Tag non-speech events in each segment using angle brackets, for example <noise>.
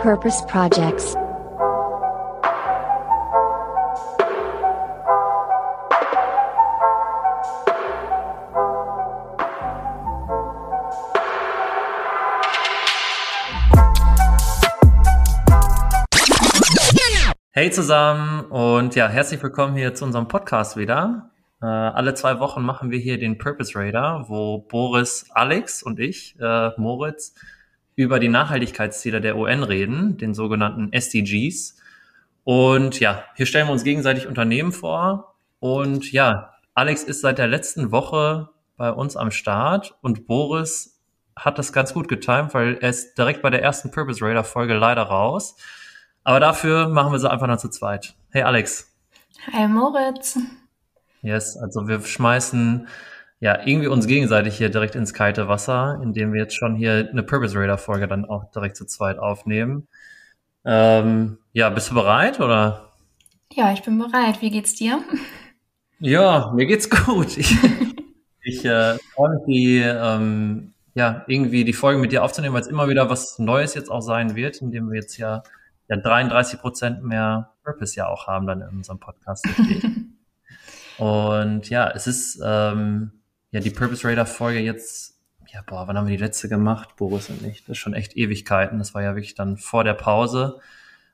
Purpose Projects. Hey zusammen und ja, herzlich willkommen hier zu unserem Podcast wieder. Äh, alle zwei Wochen machen wir hier den Purpose Radar, wo Boris, Alex und ich, äh, Moritz, über die Nachhaltigkeitsziele der UN reden, den sogenannten SDGs. Und ja, hier stellen wir uns gegenseitig Unternehmen vor. Und ja, Alex ist seit der letzten Woche bei uns am Start und Boris hat das ganz gut getimt, weil er ist direkt bei der ersten Purpose Radar Folge leider raus. Aber dafür machen wir sie einfach noch zu zweit. Hey Alex. Hi Moritz. Yes, also wir schmeißen ja irgendwie uns gegenseitig hier direkt ins kalte Wasser, indem wir jetzt schon hier eine Purpose Radar Folge dann auch direkt zu zweit aufnehmen. Ähm, ja, bist du bereit oder? Ja, ich bin bereit. Wie geht's dir? Ja, mir geht's gut. Ich, <laughs> ich äh, freue mich, die, ähm, ja, irgendwie die Folge mit dir aufzunehmen, weil es immer wieder was Neues jetzt auch sein wird, indem wir jetzt ja, ja 33 Prozent mehr Purpose ja auch haben dann in unserem Podcast. <laughs> Und ja, es ist ähm, ja die Purpose Radar Folge jetzt, ja, boah, wann haben wir die letzte gemacht, Boris und ich? Das ist schon echt Ewigkeiten. Das war ja wirklich dann vor der Pause.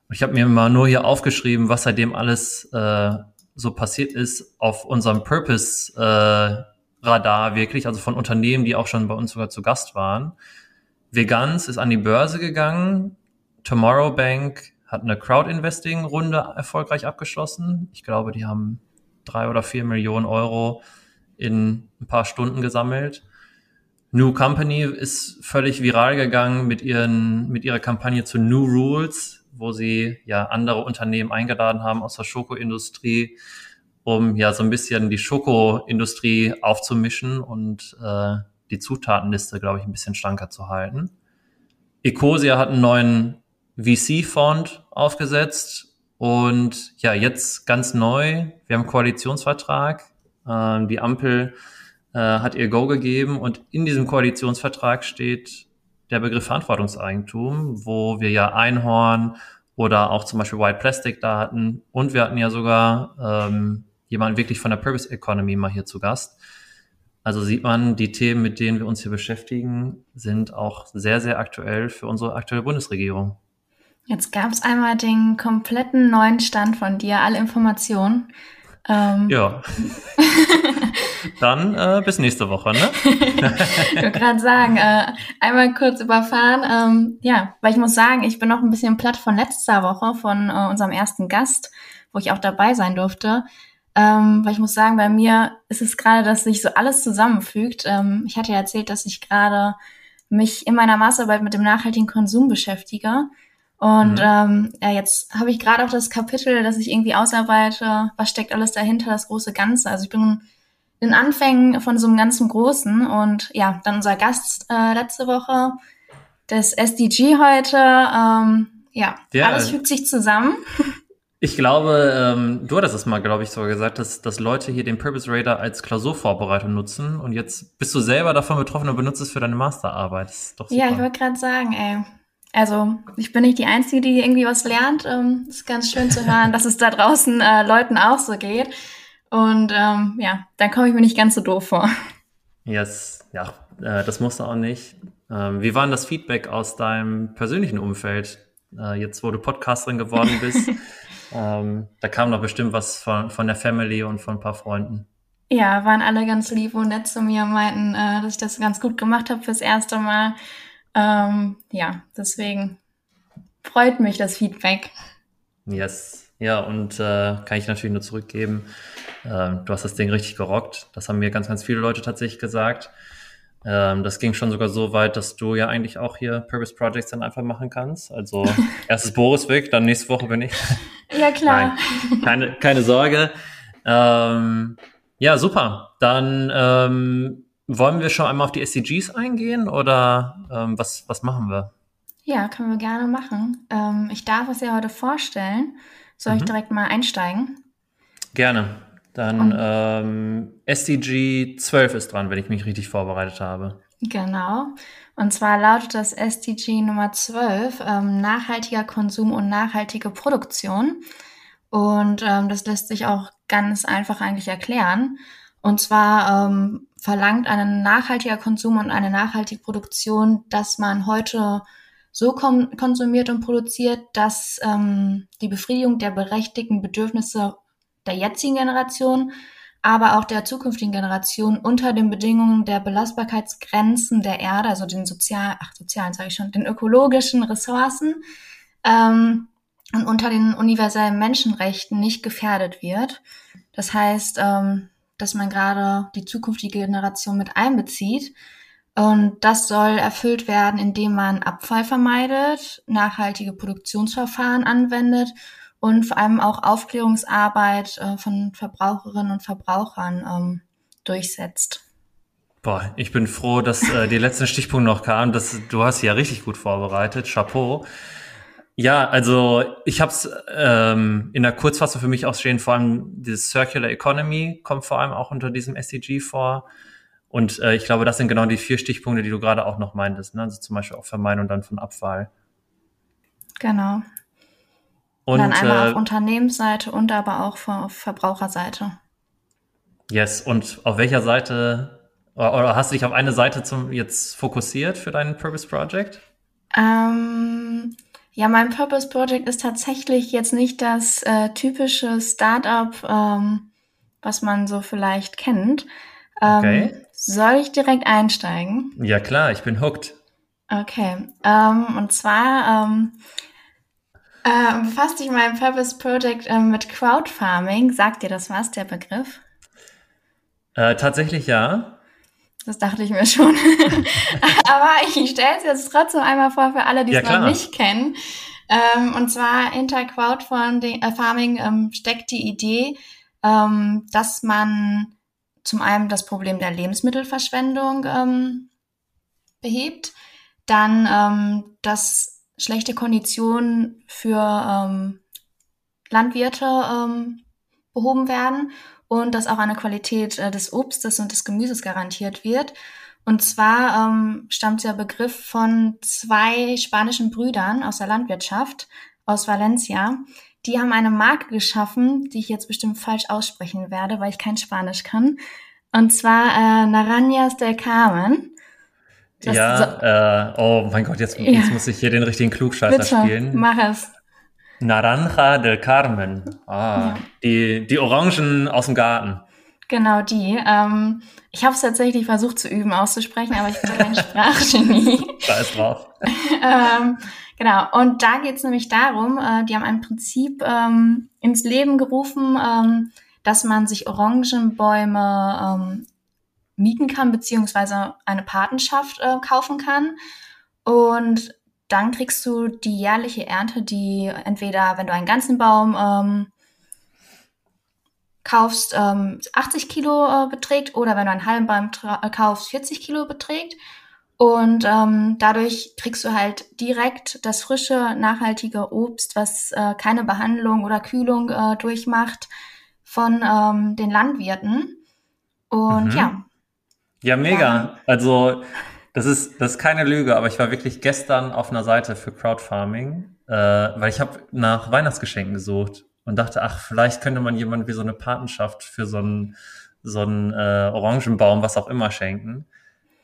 Und ich habe mir mal nur hier aufgeschrieben, was seitdem alles äh, so passiert ist auf unserem Purpose äh, Radar wirklich, also von Unternehmen, die auch schon bei uns sogar zu Gast waren. Vegans ist an die Börse gegangen. Tomorrow Bank hat eine Crowd-Investing-Runde erfolgreich abgeschlossen. Ich glaube, die haben drei oder vier Millionen Euro in ein paar Stunden gesammelt. New Company ist völlig viral gegangen mit ihren, mit ihrer Kampagne zu New Rules, wo sie ja andere Unternehmen eingeladen haben aus der Schokoindustrie, um ja so ein bisschen die Schokoindustrie aufzumischen und äh, die Zutatenliste, glaube ich, ein bisschen schlanker zu halten. Ecosia hat einen neuen VC-Fond aufgesetzt und ja, jetzt ganz neu, wir haben einen Koalitionsvertrag. Ähm, die Ampel äh, hat ihr Go gegeben und in diesem Koalitionsvertrag steht der Begriff Verantwortungseigentum, wo wir ja Einhorn oder auch zum Beispiel White Plastic da hatten. Und wir hatten ja sogar ähm, jemanden wirklich von der Purpose Economy mal hier zu Gast. Also sieht man, die Themen, mit denen wir uns hier beschäftigen, sind auch sehr, sehr aktuell für unsere aktuelle Bundesregierung. Jetzt gab es einmal den kompletten neuen Stand von dir, alle Informationen. Ähm. Ja. <laughs> Dann äh, bis nächste Woche, ne? ich wollte gerade sagen, äh, einmal kurz überfahren. Ähm, ja, weil ich muss sagen, ich bin noch ein bisschen platt von letzter Woche, von äh, unserem ersten Gast, wo ich auch dabei sein durfte. Ähm, weil ich muss sagen, bei mir ist es gerade, dass sich so alles zusammenfügt. Ähm, ich hatte ja erzählt, dass ich gerade mich in meiner Masterarbeit mit dem nachhaltigen Konsum beschäftige. Und mhm. ähm, ja, jetzt habe ich gerade auch das Kapitel, dass ich irgendwie ausarbeite, was steckt alles dahinter, das große Ganze. Also ich bin in Anfängen von so einem ganzen Großen und ja, dann unser Gast äh, letzte Woche, das SDG heute, ähm, ja, ja, alles fügt sich zusammen. Ich glaube, ähm, du hattest es mal, glaube ich, sogar gesagt, dass, dass Leute hier den Purpose Radar als Klausurvorbereitung nutzen und jetzt bist du selber davon betroffen und benutzt es für deine Masterarbeit. Das ist doch super. Ja, ich wollte gerade sagen, ey, also ich bin nicht die Einzige, die irgendwie was lernt. Ähm, ist ganz schön zu hören, dass es da draußen äh, Leuten auch so geht. Und ähm, ja, dann komme ich mir nicht ganz so doof vor. Yes, ja, äh, das musst du auch nicht. Ähm, wie war denn das Feedback aus deinem persönlichen Umfeld, äh, jetzt wo du Podcasterin geworden bist? <laughs> ähm, da kam doch bestimmt was von, von der Family und von ein paar Freunden. Ja, waren alle ganz lieb und nett zu mir, und meinten, äh, dass ich das ganz gut gemacht habe fürs erste Mal. Ähm, ja, deswegen freut mich das Feedback. Yes. Ja, und äh, kann ich natürlich nur zurückgeben. Äh, du hast das Ding richtig gerockt. Das haben mir ganz, ganz viele Leute tatsächlich gesagt. Ähm, das ging schon sogar so weit, dass du ja eigentlich auch hier Purpose Projects dann einfach machen kannst. Also <laughs> erstes Boris weg, dann nächste Woche bin ich. Ja, klar. Nein, keine, keine Sorge. Ähm, ja, super. Dann ähm, wollen wir schon einmal auf die SDGs eingehen oder ähm, was, was machen wir? Ja, können wir gerne machen. Ähm, ich darf es ja heute vorstellen. Soll mhm. ich direkt mal einsteigen? Gerne. Dann ähm, SDG 12 ist dran, wenn ich mich richtig vorbereitet habe. Genau. Und zwar lautet das SDG Nummer 12, ähm, nachhaltiger Konsum und nachhaltige Produktion. Und ähm, das lässt sich auch ganz einfach eigentlich erklären. Und zwar ähm, verlangt ein nachhaltiger Konsum und eine nachhaltige Produktion, dass man heute so konsumiert und produziert, dass ähm, die Befriedigung der berechtigten Bedürfnisse der jetzigen Generation, aber auch der zukünftigen Generation unter den Bedingungen der Belastbarkeitsgrenzen der Erde, also den sozial, ach sozialen sage ich schon, den ökologischen Ressourcen ähm, und unter den universellen Menschenrechten nicht gefährdet wird. Das heißt, ähm, dass man gerade die zukünftige Generation mit einbezieht. Und das soll erfüllt werden, indem man Abfall vermeidet, nachhaltige Produktionsverfahren anwendet und vor allem auch Aufklärungsarbeit äh, von Verbraucherinnen und Verbrauchern ähm, durchsetzt. Boah, ich bin froh, dass äh, die letzten Stichpunkte noch kamen. Das, du hast sie ja richtig gut vorbereitet. Chapeau. Ja, also ich habe es ähm, in der Kurzfassung für mich auch stehen, vor allem dieses Circular Economy kommt vor allem auch unter diesem SDG vor. Und äh, ich glaube, das sind genau die vier Stichpunkte, die du gerade auch noch meintest. Ne? Also zum Beispiel auch Vermeidung dann von Abfall. Genau. Und, dann einmal äh, auf Unternehmensseite und aber auch auf Verbraucherseite. Yes, und auf welcher Seite, oder hast du dich auf eine Seite zum jetzt fokussiert für dein Purpose Project? Ähm, ja, mein Purpose Project ist tatsächlich jetzt nicht das äh, typische Startup, ähm, was man so vielleicht kennt. Ähm, okay. Soll ich direkt einsteigen? Ja klar, ich bin hooked. Okay. Ähm, und zwar ähm, äh, befasst sich mein Purpose Project äh, mit Crowdfarming. Sagt dir das was, der Begriff? Äh, tatsächlich ja. Das dachte ich mir schon. <laughs> Aber ich stelle es jetzt trotzdem einmal vor für alle, die es ja, noch nicht kennen. Ähm, und zwar hinter Crowdfunding äh, Farming ähm, steckt die Idee, ähm, dass man zum einen das Problem der Lebensmittelverschwendung ähm, behebt, dann ähm, dass schlechte Konditionen für ähm, Landwirte behoben werden und dass auch eine Qualität äh, des Obstes und des Gemüses garantiert wird. Und zwar ähm, stammt der Begriff von zwei spanischen Brüdern aus der Landwirtschaft aus Valencia. Die haben eine Marke geschaffen, die ich jetzt bestimmt falsch aussprechen werde, weil ich kein Spanisch kann. Und zwar äh, Narañas del Carmen. Das ja, so, äh, oh mein Gott, jetzt, jetzt muss ich hier den richtigen Klugscheißer Bitte, spielen. Mach es. Naranja del Carmen. Ah, ja. die, die Orangen aus dem Garten. Genau die. Ähm, ich habe es tatsächlich versucht zu üben auszusprechen, aber ich bin kein <laughs> Sprachgenie. Da ist drauf. <laughs> ähm, genau, und da geht es nämlich darum, äh, die haben ein Prinzip ähm, ins Leben gerufen, ähm, dass man sich Orangenbäume ähm, mieten kann, beziehungsweise eine Patenschaft äh, kaufen kann. Und dann kriegst du die jährliche Ernte, die entweder, wenn du einen ganzen Baum ähm, kaufst, ähm, 80 Kilo äh, beträgt oder wenn du einen halben Baum äh, kaufst, 40 Kilo beträgt. Und ähm, dadurch kriegst du halt direkt das frische, nachhaltige Obst, was äh, keine Behandlung oder Kühlung äh, durchmacht von ähm, den Landwirten. Und mhm. ja. Ja, mega. Ja. Also das ist, das ist keine Lüge, aber ich war wirklich gestern auf einer Seite für Crowdfarming, äh, weil ich habe nach Weihnachtsgeschenken gesucht und dachte, ach, vielleicht könnte man jemand wie so eine Patenschaft für so einen, so einen äh, Orangenbaum, was auch immer, schenken.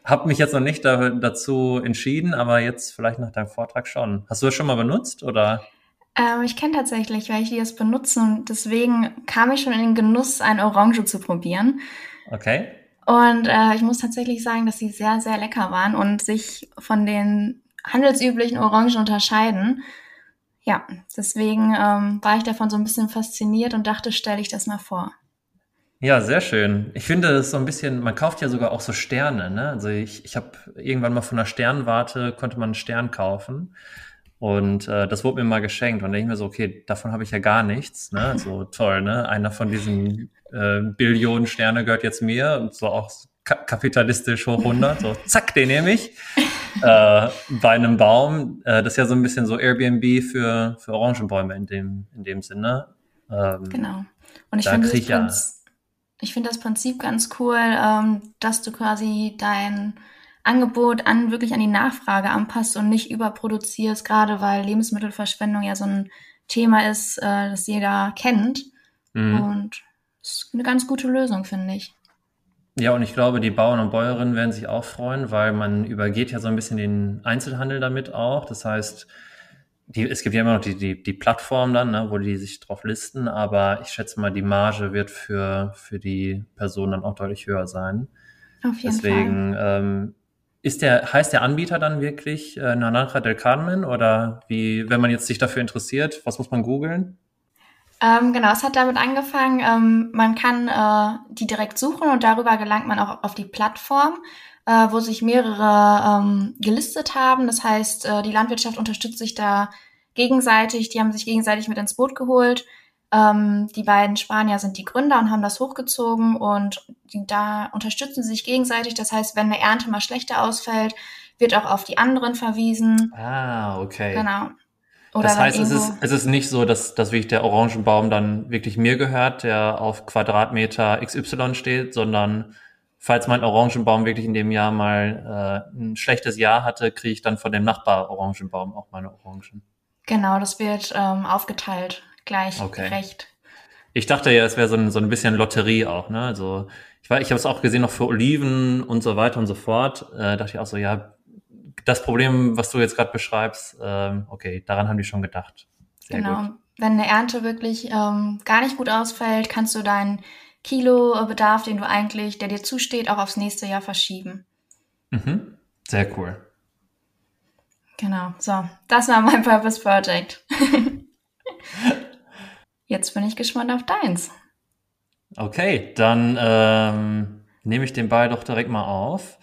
Hab mich jetzt noch nicht da, dazu entschieden, aber jetzt vielleicht nach deinem Vortrag schon. Hast du das schon mal benutzt oder? Ähm, ich kenne tatsächlich welche, die das benutzen und deswegen kam ich schon in den Genuss, ein Orange zu probieren. Okay. Und äh, ich muss tatsächlich sagen, dass sie sehr, sehr lecker waren und sich von den handelsüblichen Orangen unterscheiden. Ja, deswegen ähm, war ich davon so ein bisschen fasziniert und dachte, stelle ich das mal vor. Ja, sehr schön. Ich finde es so ein bisschen, man kauft ja sogar auch so Sterne, ne? Also ich, ich habe irgendwann mal von einer Sternwarte, konnte man einen Stern kaufen. Und äh, das wurde mir mal geschenkt. Und da denke ich mir so, okay, davon habe ich ja gar nichts. Ne? <laughs> So toll, ne? Einer von diesen äh, Billionen Sterne gehört jetzt mir und so auch ka kapitalistisch hoch 100. So, <laughs> zack, den nehme ich. äh, bei einem Baum. Äh, das ist ja so ein bisschen so Airbnb für, für Orangenbäume in dem, in dem Sinne. Ähm, genau. Und ich finde das, ja, ich find das Prinzip ganz cool, ähm, dass du quasi dein Angebot an wirklich an die Nachfrage anpasst und nicht überproduzierst, gerade weil Lebensmittelverschwendung ja so ein Thema ist, äh, das jeder kennt. Mhm. Und das ist eine ganz gute Lösung, finde ich. Ja, und ich glaube, die Bauern und Bäuerinnen werden sich auch freuen, weil man übergeht ja so ein bisschen den Einzelhandel damit auch. Das heißt, die, es gibt ja immer noch die, die, die Plattform dann, ne, wo die sich drauf listen, aber ich schätze mal, die Marge wird für, für die Person dann auch deutlich höher sein. Auf jeden Deswegen, Fall. Ähm, ist der, heißt der Anbieter dann wirklich äh, Naranja del Carmen oder wie, wenn man jetzt sich dafür interessiert, was muss man googeln? Ähm, genau, es hat damit angefangen, ähm, man kann äh, die direkt suchen und darüber gelangt man auch auf die Plattform, äh, wo sich mehrere ähm, gelistet haben. Das heißt, äh, die Landwirtschaft unterstützt sich da gegenseitig, die haben sich gegenseitig mit ins Boot geholt. Ähm, die beiden Spanier sind die Gründer und haben das hochgezogen und die, da unterstützen sie sich gegenseitig. Das heißt, wenn eine Ernte mal schlechter ausfällt, wird auch auf die anderen verwiesen. Ah, okay. Genau. Oder das heißt, es ist, es ist nicht so, dass, dass wirklich der Orangenbaum dann wirklich mir gehört, der auf Quadratmeter XY steht, sondern falls mein Orangenbaum wirklich in dem Jahr mal äh, ein schlechtes Jahr hatte, kriege ich dann von dem Nachbar-Orangenbaum auch meine Orangen. Genau, das wird ähm, aufgeteilt gleich okay. gerecht. Ich dachte ja, es wäre so ein, so ein bisschen Lotterie auch, ne? Also ich war, ich habe es auch gesehen noch für Oliven und so weiter und so fort. Äh, dachte ich auch so, ja, das Problem, was du jetzt gerade beschreibst, ähm, okay, daran haben die schon gedacht. Sehr genau. Gut. Wenn eine Ernte wirklich ähm, gar nicht gut ausfällt, kannst du deinen Kilobedarf, den du eigentlich, der dir zusteht, auch aufs nächste Jahr verschieben. Mhm. Sehr cool. Genau. So, das war mein Purpose Project. <laughs> Jetzt bin ich gespannt auf deins. Okay, dann ähm, nehme ich den Ball doch direkt mal auf.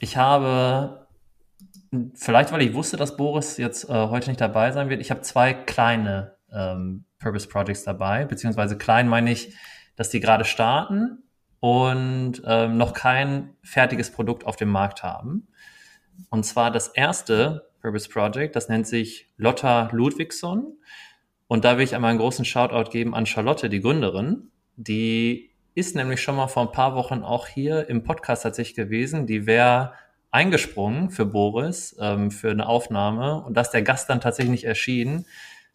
Ich habe, vielleicht weil ich wusste, dass Boris jetzt äh, heute nicht dabei sein wird, ich habe zwei kleine ähm, Purpose Projects dabei, beziehungsweise klein meine ich, dass die gerade starten und ähm, noch kein fertiges Produkt auf dem Markt haben. Und zwar das erste Purpose Project, das nennt sich Lotta Ludwigsson. Und da will ich einmal einen großen Shoutout geben an Charlotte, die Gründerin. Die ist nämlich schon mal vor ein paar Wochen auch hier im Podcast tatsächlich gewesen. Die wäre eingesprungen für Boris ähm, für eine Aufnahme und dass der Gast dann tatsächlich nicht erschien.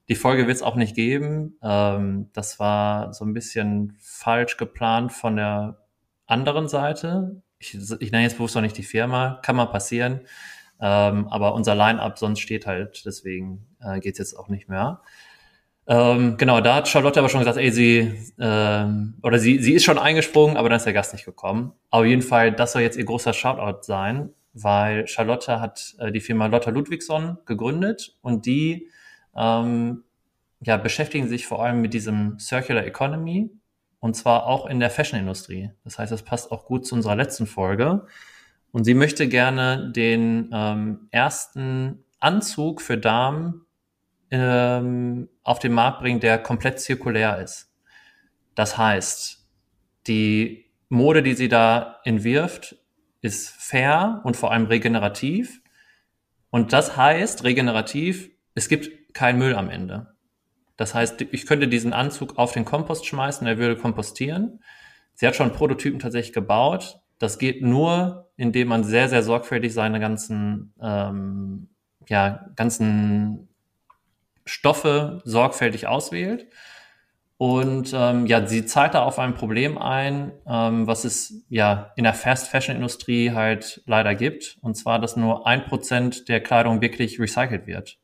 Die Folge wird es auch nicht geben. Ähm, das war so ein bisschen falsch geplant von der anderen Seite. Ich, ich nenne jetzt bewusst noch nicht die Firma, kann mal passieren. Ähm, aber unser Line-up sonst steht halt, deswegen äh, geht jetzt auch nicht mehr. Ähm, genau, da hat Charlotte aber schon gesagt, ey, sie, ähm, oder sie, sie ist schon eingesprungen, aber dann ist der Gast nicht gekommen. Auf jeden Fall, das soll jetzt ihr großer Shoutout sein, weil Charlotte hat äh, die Firma Lotta Ludwigsson gegründet und die ähm, ja, beschäftigen sich vor allem mit diesem Circular Economy und zwar auch in der Fashion-Industrie. Das heißt, das passt auch gut zu unserer letzten Folge. Und sie möchte gerne den ähm, ersten Anzug für Damen ähm, auf den Markt bringen, der komplett zirkulär ist. Das heißt, die Mode, die sie da entwirft, ist fair und vor allem regenerativ. Und das heißt, regenerativ, es gibt keinen Müll am Ende. Das heißt, ich könnte diesen Anzug auf den Kompost schmeißen, er würde kompostieren. Sie hat schon Prototypen tatsächlich gebaut. Das geht nur, indem man sehr, sehr sorgfältig seine ganzen, ähm, ja, ganzen Stoffe sorgfältig auswählt. Und ähm, ja, sie zahlt da auf ein Problem ein, ähm, was es ja in der Fast Fashion Industrie halt leider gibt. Und zwar, dass nur ein Prozent der Kleidung wirklich recycelt wird.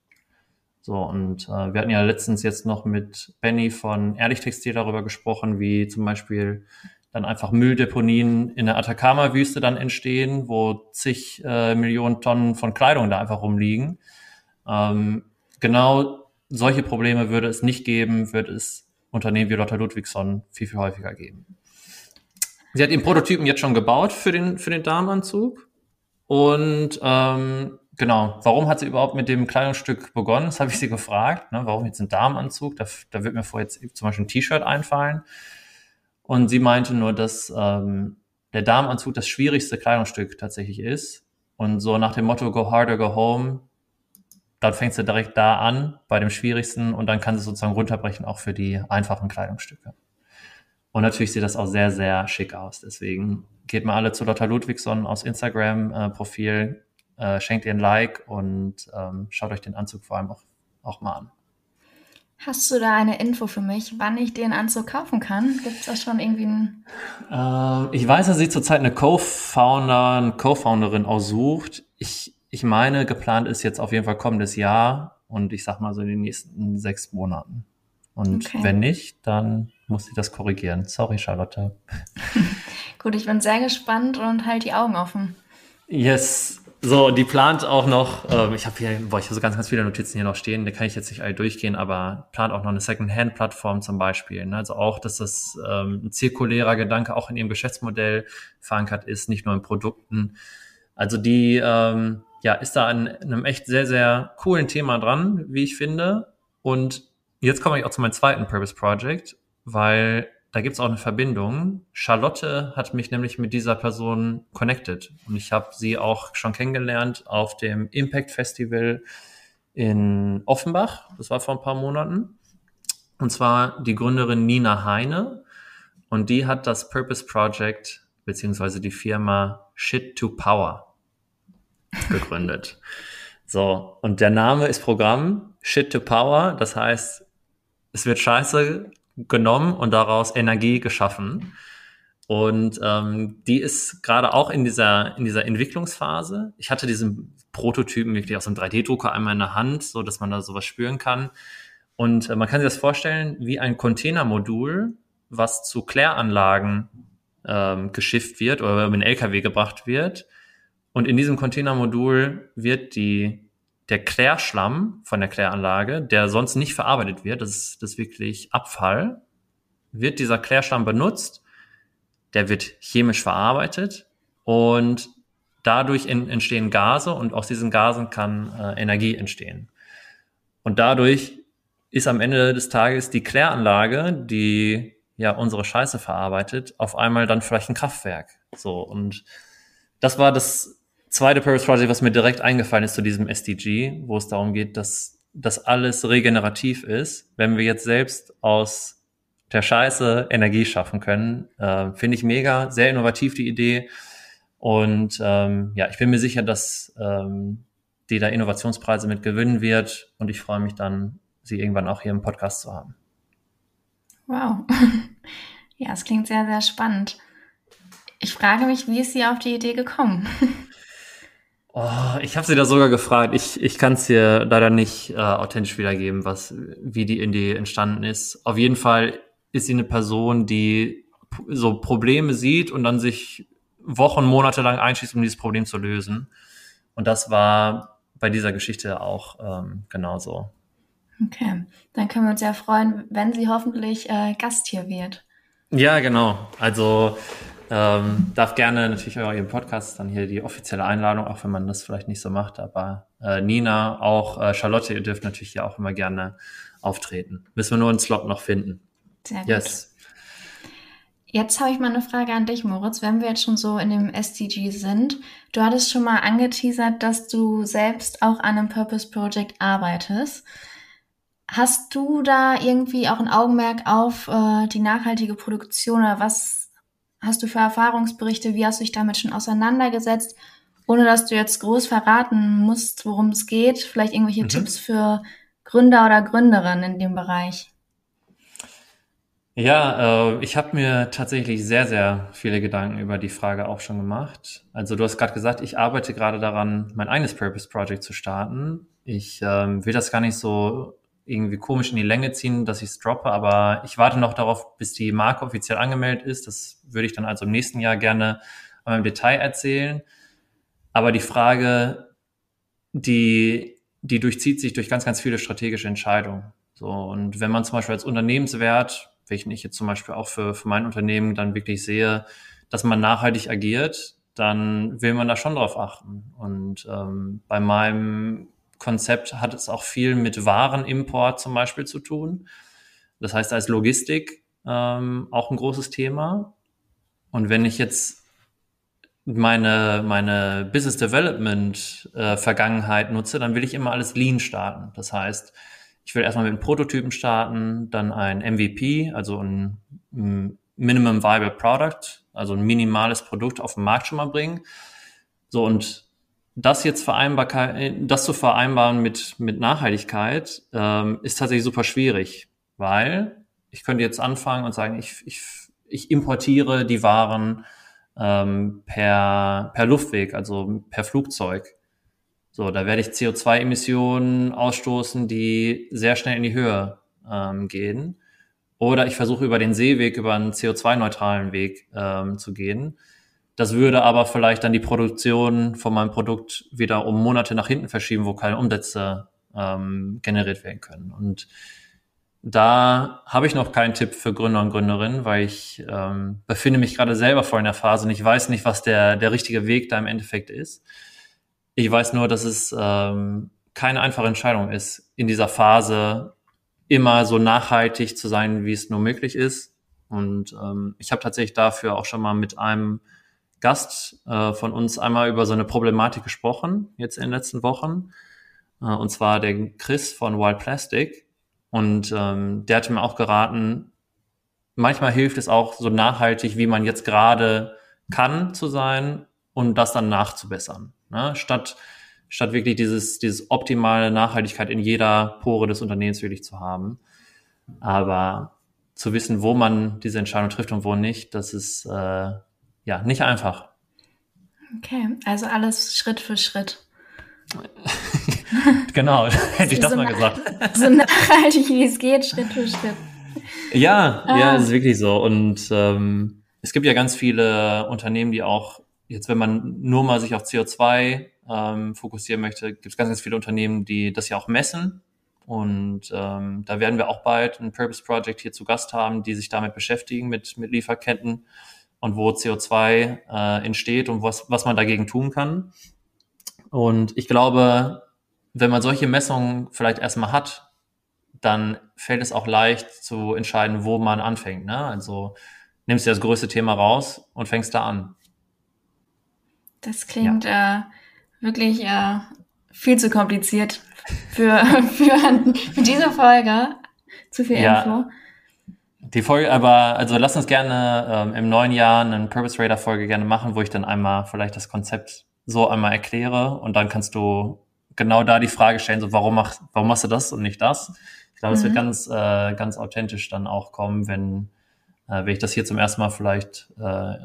So, und äh, wir hatten ja letztens jetzt noch mit Benny von Ehrlich Textil darüber gesprochen, wie zum Beispiel dann einfach Mülldeponien in der Atacama-Wüste dann entstehen, wo zig äh, Millionen Tonnen von Kleidung da einfach rumliegen. Ähm, genau solche Probleme würde es nicht geben, würde es Unternehmen wie Lotta Ludwigsson viel, viel häufiger geben. Sie hat den Prototypen jetzt schon gebaut für den, für den Damenanzug. Und ähm, genau, warum hat sie überhaupt mit dem Kleidungsstück begonnen? Das habe ich sie gefragt. Ne? Warum jetzt ein Damenanzug? Da, da wird mir vor jetzt zum Beispiel ein T-Shirt einfallen. Und sie meinte nur, dass ähm, der Damenanzug das schwierigste Kleidungsstück tatsächlich ist. Und so nach dem Motto Go harder, go home dann fängst du direkt da an, bei dem schwierigsten, und dann kannst du sozusagen runterbrechen auch für die einfachen Kleidungsstücke. Und natürlich sieht das auch sehr, sehr schick aus. Deswegen geht mal alle zu Lotta Ludwigson aus Instagram-Profil, äh, äh, schenkt ihr ein Like und ähm, schaut euch den Anzug vor allem auch, auch mal an. Hast du da eine Info für mich, wann ich den Anzug kaufen kann? Gibt es da schon irgendwie einen? Äh, ich weiß, dass sie zurzeit eine Co-Founder, eine Co-Founderin aussucht. Ich, ich meine, geplant ist jetzt auf jeden Fall kommendes Jahr und ich sag mal so in den nächsten sechs Monaten. Und okay. wenn nicht, dann muss sie das korrigieren. Sorry, Charlotte. <laughs> Gut, ich bin sehr gespannt und halt die Augen offen. Yes. So, die plant auch noch, ähm, ich habe hier, boah, ich habe so ganz, ganz viele Notizen hier noch stehen, da kann ich jetzt nicht alle durchgehen, aber plant auch noch eine Second-Hand-Plattform zum Beispiel. Ne? Also auch, dass das ähm, ein zirkulärer Gedanke auch in ihrem Geschäftsmodell verankert ist, nicht nur in Produkten. Also die ähm, ja, ist da an einem echt sehr, sehr coolen Thema dran, wie ich finde. Und jetzt komme ich auch zu meinem zweiten Purpose Project, weil da gibt's auch eine Verbindung. Charlotte hat mich nämlich mit dieser Person connected und ich habe sie auch schon kennengelernt auf dem Impact Festival in Offenbach. Das war vor ein paar Monaten. Und zwar die Gründerin Nina Heine und die hat das Purpose Project beziehungsweise die Firma Shit to Power gegründet. so, und der Name ist Programm Shit to Power. Das heißt, es wird scheiße genommen und daraus Energie geschaffen. Und ähm, die ist gerade auch in dieser, in dieser Entwicklungsphase. Ich hatte diesen Prototypen wirklich aus einem 3D-Drucker einmal in der Hand, so dass man da sowas spüren kann. Und äh, man kann sich das vorstellen wie ein Containermodul, was zu Kläranlagen ähm, geschifft wird oder über den LKW gebracht wird. Und in diesem Containermodul wird die der Klärschlamm von der Kläranlage, der sonst nicht verarbeitet wird, das ist, das ist wirklich Abfall, wird dieser Klärschlamm benutzt, der wird chemisch verarbeitet und dadurch in, entstehen Gase und aus diesen Gasen kann äh, Energie entstehen. Und dadurch ist am Ende des Tages die Kläranlage, die ja unsere Scheiße verarbeitet, auf einmal dann vielleicht ein Kraftwerk. So und das war das zweite Purpose Project, was mir direkt eingefallen ist zu diesem SDG, wo es darum geht, dass das alles regenerativ ist. Wenn wir jetzt selbst aus der Scheiße Energie schaffen können, äh, finde ich mega, sehr innovativ die Idee. Und ähm, ja, ich bin mir sicher, dass ähm, die da Innovationspreise mit gewinnen wird. Und ich freue mich dann, sie irgendwann auch hier im Podcast zu haben. Wow. <laughs> ja, es klingt sehr, sehr spannend. Ich frage mich, wie ist sie auf die Idee gekommen? <laughs> Oh, ich habe sie da sogar gefragt. Ich, ich kann es dir leider nicht äh, authentisch wiedergeben, was, wie die Idee entstanden ist. Auf jeden Fall ist sie eine Person, die so Probleme sieht und dann sich Wochen, Monate lang einschließt, um dieses Problem zu lösen. Und das war bei dieser Geschichte auch ähm, genauso. Okay, dann können wir uns ja freuen, wenn sie hoffentlich äh, Gast hier wird. Ja, genau. Also ähm, darf gerne natürlich auch Ihren Podcast dann hier die offizielle Einladung, auch wenn man das vielleicht nicht so macht. Aber äh, Nina, auch äh, Charlotte, ihr dürft natürlich ja auch immer gerne auftreten. Müssen wir nur einen Slot noch finden. Sehr gut. Yes. Jetzt habe ich mal eine Frage an dich, Moritz. Wenn wir jetzt schon so in dem SDG sind, du hattest schon mal angeteasert, dass du selbst auch an einem Purpose Project arbeitest. Hast du da irgendwie auch ein Augenmerk auf äh, die nachhaltige Produktion oder was hast du für Erfahrungsberichte? Wie hast du dich damit schon auseinandergesetzt? Ohne dass du jetzt groß verraten musst, worum es geht. Vielleicht irgendwelche mhm. Tipps für Gründer oder Gründerinnen in dem Bereich. Ja, äh, ich habe mir tatsächlich sehr, sehr viele Gedanken über die Frage auch schon gemacht. Also du hast gerade gesagt, ich arbeite gerade daran, mein eigenes Purpose Project zu starten. Ich ähm, will das gar nicht so irgendwie komisch in die Länge ziehen, dass ich es droppe, aber ich warte noch darauf, bis die Marke offiziell angemeldet ist. Das würde ich dann also im nächsten Jahr gerne im Detail erzählen. Aber die Frage, die, die durchzieht sich durch ganz, ganz viele strategische Entscheidungen. So, und wenn man zum Beispiel als Unternehmenswert, welchen ich jetzt zum Beispiel auch für, für mein Unternehmen dann wirklich sehe, dass man nachhaltig agiert, dann will man da schon drauf achten. Und ähm, bei meinem Konzept hat es auch viel mit Warenimport zum Beispiel zu tun. Das heißt, als Logistik ähm, auch ein großes Thema. Und wenn ich jetzt meine, meine Business Development äh, Vergangenheit nutze, dann will ich immer alles lean starten. Das heißt, ich will erstmal mit einem Prototypen starten, dann ein MVP, also ein, ein Minimum Viable Product, also ein minimales Produkt auf den Markt schon mal bringen. So und das jetzt Vereinbarkeit, das zu vereinbaren mit, mit Nachhaltigkeit, ähm, ist tatsächlich super schwierig, weil ich könnte jetzt anfangen und sagen, ich, ich, ich importiere die Waren ähm, per, per Luftweg, also per Flugzeug. So, da werde ich CO2-Emissionen ausstoßen, die sehr schnell in die Höhe ähm, gehen. Oder ich versuche über den Seeweg, über einen CO2-neutralen Weg ähm, zu gehen. Das würde aber vielleicht dann die Produktion von meinem Produkt wieder um Monate nach hinten verschieben, wo keine Umsätze ähm, generiert werden können. Und da habe ich noch keinen Tipp für Gründer und Gründerinnen, weil ich ähm, befinde mich gerade selber vor in der Phase und ich weiß nicht, was der, der richtige Weg da im Endeffekt ist. Ich weiß nur, dass es ähm, keine einfache Entscheidung ist, in dieser Phase immer so nachhaltig zu sein, wie es nur möglich ist. Und ähm, ich habe tatsächlich dafür auch schon mal mit einem Gast äh, von uns einmal über so eine Problematik gesprochen, jetzt in den letzten Wochen. Äh, und zwar der Chris von Wild Plastic und ähm, der hatte mir auch geraten, manchmal hilft es auch so nachhaltig, wie man jetzt gerade kann zu sein und das dann nachzubessern. Ne? Statt, statt wirklich dieses, dieses optimale Nachhaltigkeit in jeder Pore des Unternehmens wirklich zu haben. Aber zu wissen, wo man diese Entscheidung trifft und wo nicht, das ist äh, ja nicht einfach. Okay, also alles Schritt für Schritt. <laughs> genau, <laughs> hätte ich das so mal gesagt. <laughs> So nachhaltig wie es geht, Schritt für Schritt. Ja, ah. ja, das ist wirklich so. Und ähm, es gibt ja ganz viele Unternehmen, die auch, jetzt wenn man nur mal sich auf CO2 ähm, fokussieren möchte, gibt es ganz, ganz viele Unternehmen, die das ja auch messen. Und ähm, da werden wir auch bald ein Purpose Project hier zu Gast haben, die sich damit beschäftigen, mit, mit Lieferketten und wo CO2 äh, entsteht und was, was man dagegen tun kann. Und ich glaube, wenn man solche Messungen vielleicht erstmal hat, dann fällt es auch leicht zu entscheiden, wo man anfängt. Ne? Also nimmst du das größte Thema raus und fängst da an. Das klingt ja. äh, wirklich äh, viel zu kompliziert für, <laughs> für, für diese Folge. Zu viel ja. Info. Die Folge, aber also lass uns gerne ähm, im neuen Jahr eine Purpose Radar Folge gerne machen, wo ich dann einmal vielleicht das Konzept so einmal erkläre und dann kannst du genau da die Frage stellen, so warum machst, warum machst du das und nicht das? Ich glaube, es wird mhm. ganz, äh, ganz authentisch dann auch kommen, wenn, äh, wenn ich das hier zum ersten Mal vielleicht äh,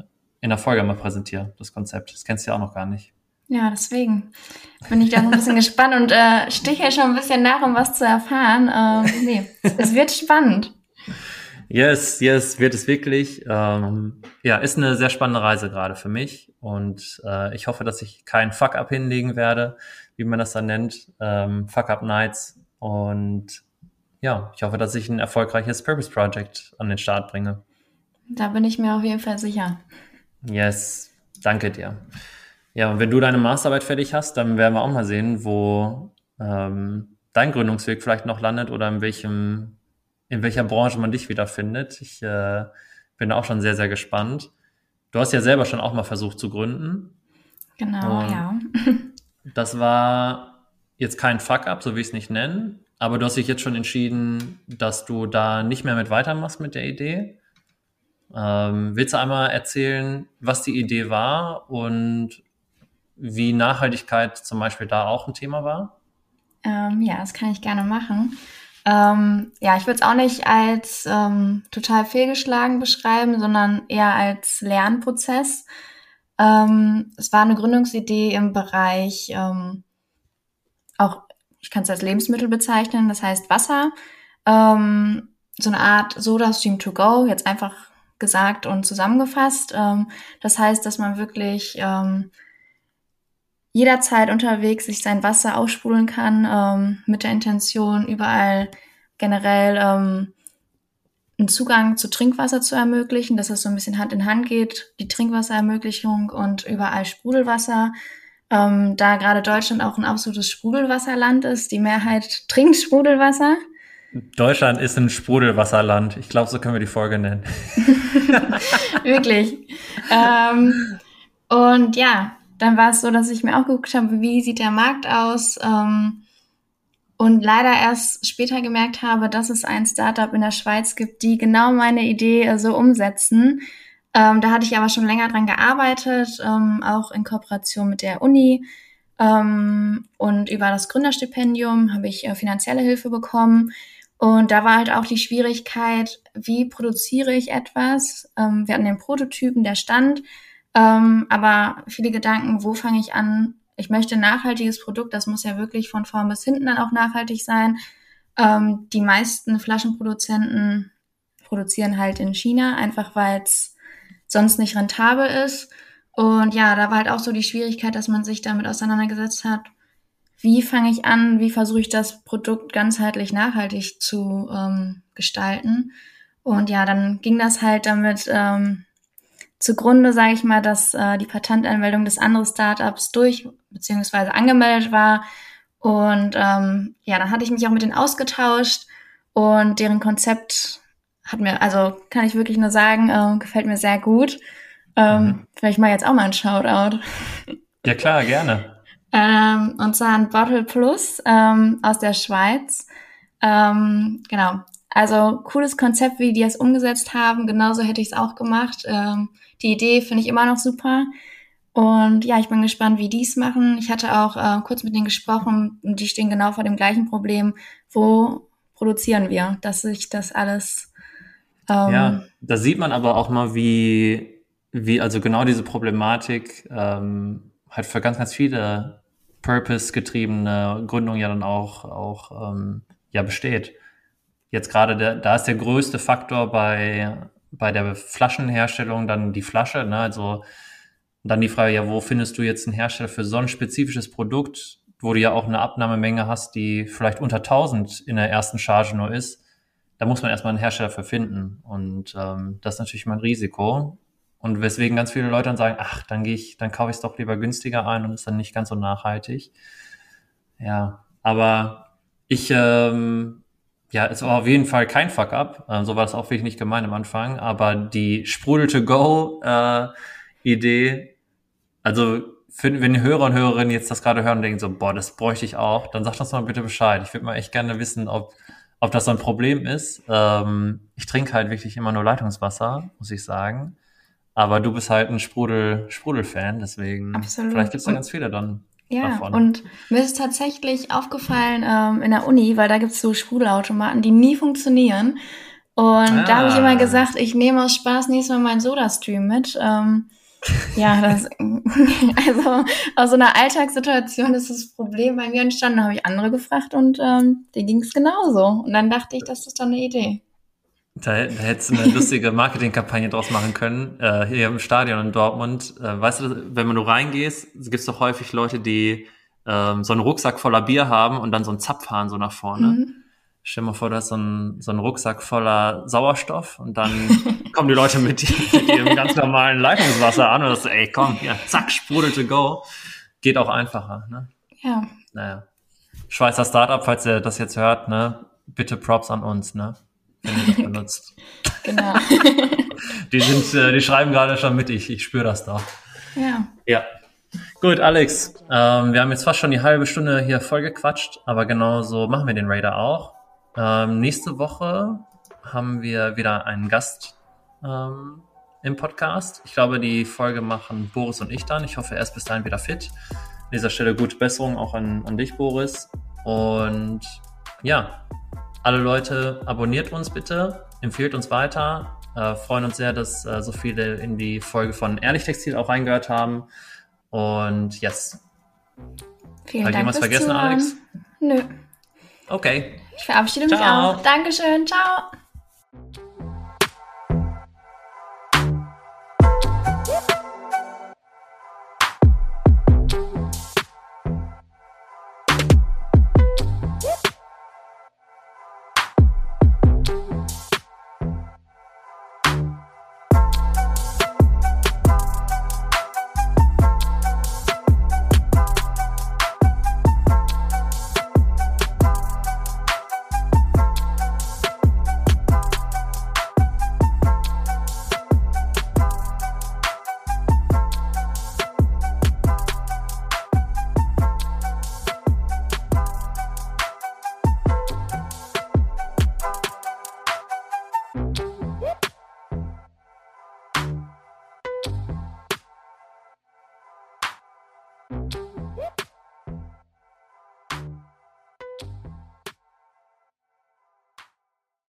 in der Folge mal präsentiere, das Konzept. Das kennst du ja auch noch gar nicht. Ja, deswegen bin ich da so ein bisschen <laughs> gespannt und äh, stiche schon ein bisschen nach, um was zu erfahren. Ähm, nee, es wird spannend. Yes, yes, wird es wirklich. Ähm, ja, ist eine sehr spannende Reise gerade für mich und äh, ich hoffe, dass ich keinen Fuck-up hinlegen werde, wie man das dann nennt, ähm, Fuck-up-Nights und ja, ich hoffe, dass ich ein erfolgreiches Purpose Project an den Start bringe. Da bin ich mir auf jeden Fall sicher. Yes, danke dir. Ja, und wenn du deine Masterarbeit fertig hast, dann werden wir auch mal sehen, wo ähm, dein Gründungsweg vielleicht noch landet oder in welchem in welcher Branche man dich wiederfindet. Ich äh, bin auch schon sehr, sehr gespannt. Du hast ja selber schon auch mal versucht zu gründen. Genau, Und ja. <laughs> das war jetzt kein Fuck-up, so wie ich es nicht nennen, aber du hast dich jetzt schon entschieden, dass du da nicht mehr mit weitermachst mit der Idee. Ähm, willst du einmal erzählen, was die Idee war und wie Nachhaltigkeit zum Beispiel da auch ein Thema war? Ähm, ja, das kann ich gerne machen. Ähm, ja, ich würde es auch nicht als ähm, total fehlgeschlagen beschreiben, sondern eher als Lernprozess. Ähm, es war eine Gründungsidee im Bereich ähm, auch, ich kann es als Lebensmittel bezeichnen, das heißt Wasser. Ähm, so eine Art Soda Stream to go, jetzt einfach gesagt und zusammengefasst. Ähm, das heißt, dass man wirklich jederzeit unterwegs sich sein Wasser aussprudeln kann, ähm, mit der Intention, überall generell ähm, einen Zugang zu Trinkwasser zu ermöglichen, dass es so ein bisschen Hand in Hand geht, die Trinkwasserermöglichung und überall Sprudelwasser. Ähm, da gerade Deutschland auch ein absolutes Sprudelwasserland ist, die Mehrheit <laughs> trinkt Sprudelwasser. Deutschland ist ein Sprudelwasserland. Ich glaube, so können wir die Folge nennen. <laughs> Wirklich. ähm, und ja, dann war es so, dass ich mir auch geguckt habe, wie sieht der Markt aus? Ähm, und leider erst später gemerkt habe, dass es ein Startup in der Schweiz gibt, die genau meine Idee äh, so umsetzen. Ähm, da hatte ich aber schon länger dran gearbeitet, ähm, auch in Kooperation mit der Uni. Ähm, und über das Gründerstipendium habe ich äh, finanzielle Hilfe bekommen. Und da war halt auch die Schwierigkeit, wie produziere ich etwas? Ähm, wir hatten den Prototypen, der stand, ähm, aber viele Gedanken, wo fange ich an, ich möchte ein nachhaltiges Produkt, das muss ja wirklich von vorn bis hinten dann auch nachhaltig sein. Ähm, die meisten Flaschenproduzenten produzieren halt in China, einfach weil es sonst nicht rentabel ist. Und ja, da war halt auch so die Schwierigkeit, dass man sich damit auseinandergesetzt hat, wie fange ich an, wie versuche ich das Produkt ganzheitlich nachhaltig zu ähm, gestalten. Und ja, dann ging das halt damit ähm, zugrunde, sage ich mal, dass äh, die Patentanmeldung des anderen Startups durch beziehungsweise angemeldet war. Und ähm, ja, dann hatte ich mich auch mit denen ausgetauscht und deren Konzept hat mir, also kann ich wirklich nur sagen, äh, gefällt mir sehr gut. Ähm, mhm. Vielleicht mal jetzt auch mal ein Shoutout. Ja klar, gerne. ähm, und zwar ein Bottle Plus ähm, aus der Schweiz. Ähm, genau. Also cooles Konzept, wie die es umgesetzt haben. Genauso hätte ich es auch gemacht. Ähm, die Idee finde ich immer noch super. Und ja, ich bin gespannt, wie die es machen. Ich hatte auch äh, kurz mit denen gesprochen und die stehen genau vor dem gleichen Problem. Wo produzieren wir, dass sich das alles. Ähm, ja, da sieht man aber auch mal, wie, wie also genau diese Problematik ähm, halt für ganz, ganz viele Purpose-getriebene Gründungen ja dann auch, auch ähm, ja besteht. Jetzt gerade, da ist der größte Faktor bei bei der Flaschenherstellung dann die Flasche, ne? Also dann die Frage, ja, wo findest du jetzt einen Hersteller für so ein spezifisches Produkt, wo du ja auch eine Abnahmemenge hast, die vielleicht unter 1000 in der ersten Charge nur ist? Da muss man erstmal einen Hersteller für finden. Und ähm, das ist natürlich mein Risiko. Und weswegen ganz viele Leute dann sagen, ach, dann gehe ich, dann kaufe ich es doch lieber günstiger ein und ist dann nicht ganz so nachhaltig. Ja, aber ich ähm, ja, es war auf jeden Fall kein Fuck-up. Äh, so war es auch wirklich nicht gemeint am Anfang. Aber die Sprudel-to-Go-Idee, äh, also für, wenn die Hörer und Hörerinnen jetzt das gerade hören und denken so, boah, das bräuchte ich auch, dann sagt uns mal bitte Bescheid. Ich würde mal echt gerne wissen, ob, ob das so ein Problem ist. Ähm, ich trinke halt wirklich immer nur Leitungswasser, muss ich sagen. Aber du bist halt ein Sprudel, Sprudel-Fan, deswegen Absolut. vielleicht gibt es da ganz viele dann. Ja, davon. und mir ist tatsächlich aufgefallen ähm, in der Uni, weil da gibt's so Sprudelautomaten, die nie funktionieren. Und ah. da habe ich immer gesagt, ich nehme aus Spaß nächstes Mal meinen Soda-Stream mit. Ähm, ja, das, <laughs> <laughs> also aus so einer Alltagssituation ist das Problem bei mir entstanden. Da habe ich andere gefragt und ähm, denen ging es genauso. Und dann dachte ich, das ist doch eine Idee. Da, da hättest du eine lustige Marketingkampagne draus machen können, äh, hier im Stadion in Dortmund. Äh, weißt du, wenn man du reingehst, gibt es doch häufig Leute, die ähm, so einen Rucksack voller Bier haben und dann so einen Zapfhahn so nach vorne. Mhm. Stell dir mal vor, du hast so einen, so einen Rucksack voller Sauerstoff und dann <laughs> kommen die Leute mit, mit ihrem ganz normalen Leitungswasser an und das ey, komm, ja, zack, sprudel to go. Geht auch einfacher, ne? Ja. Naja. Schweizer Startup, falls ihr das jetzt hört, ne? Bitte Props an uns, ne? Benutzt. <laughs> genau. <laughs> die sind, äh, die schreiben gerade schon mit, ich, ich spüre das da. Ja. Ja. Gut, Alex, ähm, wir haben jetzt fast schon die halbe Stunde hier voll gequatscht, aber genau so machen wir den Raider auch. Ähm, nächste Woche haben wir wieder einen Gast ähm, im Podcast. Ich glaube, die Folge machen Boris und ich dann. Ich hoffe, er ist bis dahin wieder fit. An dieser Stelle gute Besserung auch an, an dich, Boris. Und ja, alle Leute, abonniert uns bitte, empfehlt uns weiter. Äh, freuen uns sehr, dass äh, so viele in die Folge von Ehrlich Textil auch reingehört haben. Und yes. Vielen Hat Dank. Hat vergessen, Zuhören. Alex? Nö. Okay. Ich verabschiede Ciao. mich auch. Dankeschön. Ciao.